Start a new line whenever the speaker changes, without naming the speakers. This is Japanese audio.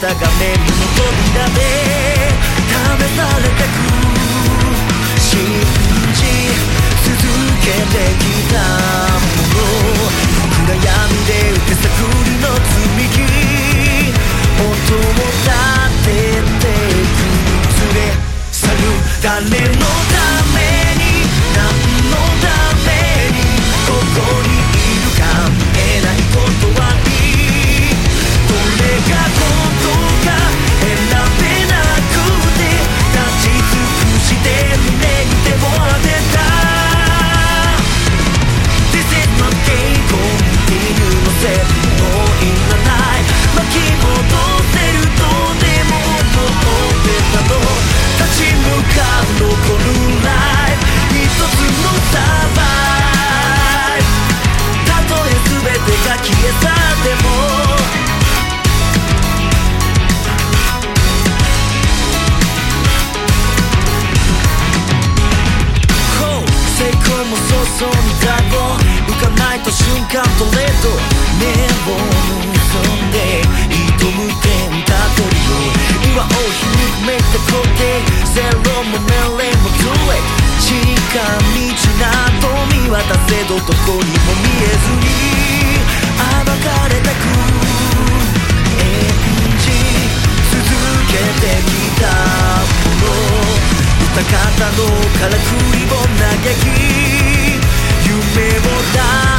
た画面の扉で試されった瞬間トレード目を結んで挑む点たどりを岩をひぬめた固定ゼロも年齢もずれ近道など見渡せどどこにも見えずに暴かれたく演じ続けてきたもの歌方のからくりを嘆き夢を抱